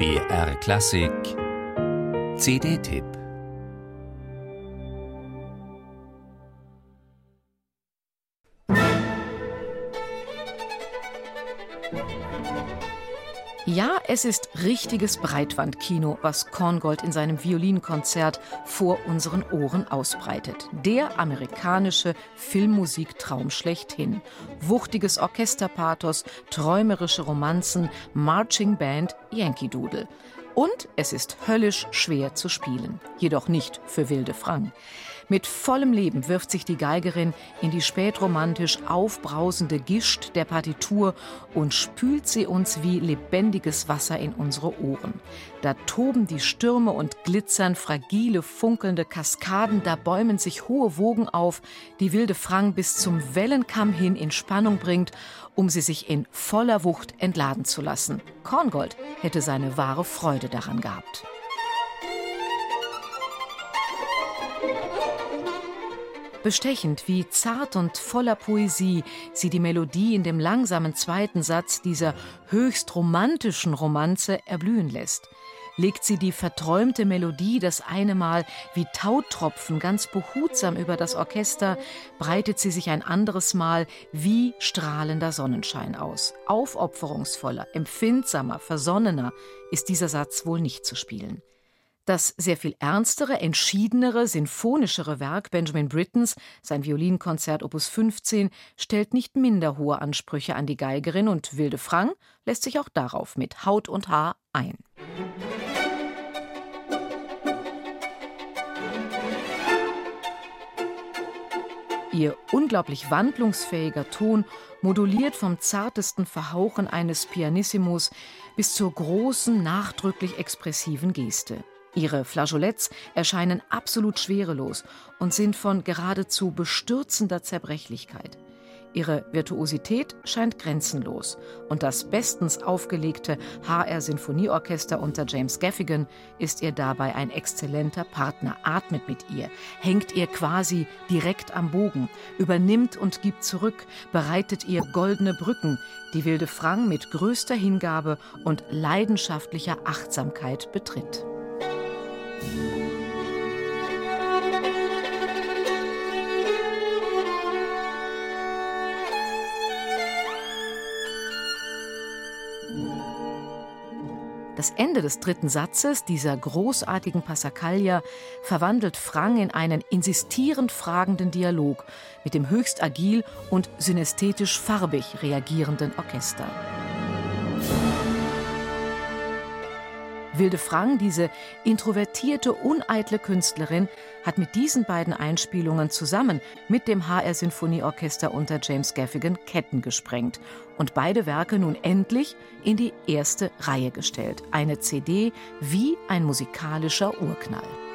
BR Klassik. CD-Tipp Ja, es ist richtiges Breitwandkino, was Korngold in seinem Violinkonzert vor unseren Ohren ausbreitet. Der amerikanische Filmmusiktraum schlechthin. Wuchtiges Orchesterpathos, träumerische Romanzen, Marching Band, Yankee Doodle. Und es ist höllisch schwer zu spielen, jedoch nicht für wilde Frank. Mit vollem Leben wirft sich die Geigerin in die spätromantisch aufbrausende Gischt der Partitur und spült sie uns wie lebendiges Wasser in unsere Ohren. Da toben die Stürme und glitzern fragile, funkelnde Kaskaden, da bäumen sich hohe Wogen auf, die wilde Frank bis zum Wellenkamm hin in Spannung bringt, um sie sich in voller Wucht entladen zu lassen. Korngold hätte seine wahre Freude daran gehabt. Bestechend, wie zart und voller Poesie sie die Melodie in dem langsamen zweiten Satz dieser höchst romantischen Romanze erblühen lässt. Legt sie die verträumte Melodie das eine Mal wie Tautropfen ganz behutsam über das Orchester, breitet sie sich ein anderes Mal wie strahlender Sonnenschein aus. Aufopferungsvoller, empfindsamer, versonnener ist dieser Satz wohl nicht zu spielen. Das sehr viel ernstere, entschiedenere, sinfonischere Werk Benjamin Brittens, sein Violinkonzert Opus 15, stellt nicht minder hohe Ansprüche an die Geigerin und Wilde Frank lässt sich auch darauf mit Haut und Haar ein. Ihr unglaublich wandlungsfähiger Ton moduliert vom zartesten Verhauchen eines Pianissimos bis zur großen, nachdrücklich expressiven Geste. Ihre Flageoletts erscheinen absolut schwerelos und sind von geradezu bestürzender Zerbrechlichkeit. Ihre Virtuosität scheint grenzenlos und das bestens aufgelegte HR Sinfonieorchester unter James Gaffigan ist ihr dabei ein exzellenter Partner, atmet mit ihr, hängt ihr quasi direkt am Bogen, übernimmt und gibt zurück, bereitet ihr goldene Brücken, die wilde Frank mit größter Hingabe und leidenschaftlicher Achtsamkeit betritt. Das Ende des dritten Satzes dieser großartigen Passacaglia verwandelt Frang in einen insistierend fragenden Dialog mit dem höchst agil und synästhetisch farbig reagierenden Orchester. Wilde Frank, diese introvertierte, uneitle Künstlerin, hat mit diesen beiden Einspielungen zusammen mit dem HR Sinfonieorchester unter James Gaffigan Ketten gesprengt und beide Werke nun endlich in die erste Reihe gestellt. Eine CD wie ein musikalischer Urknall.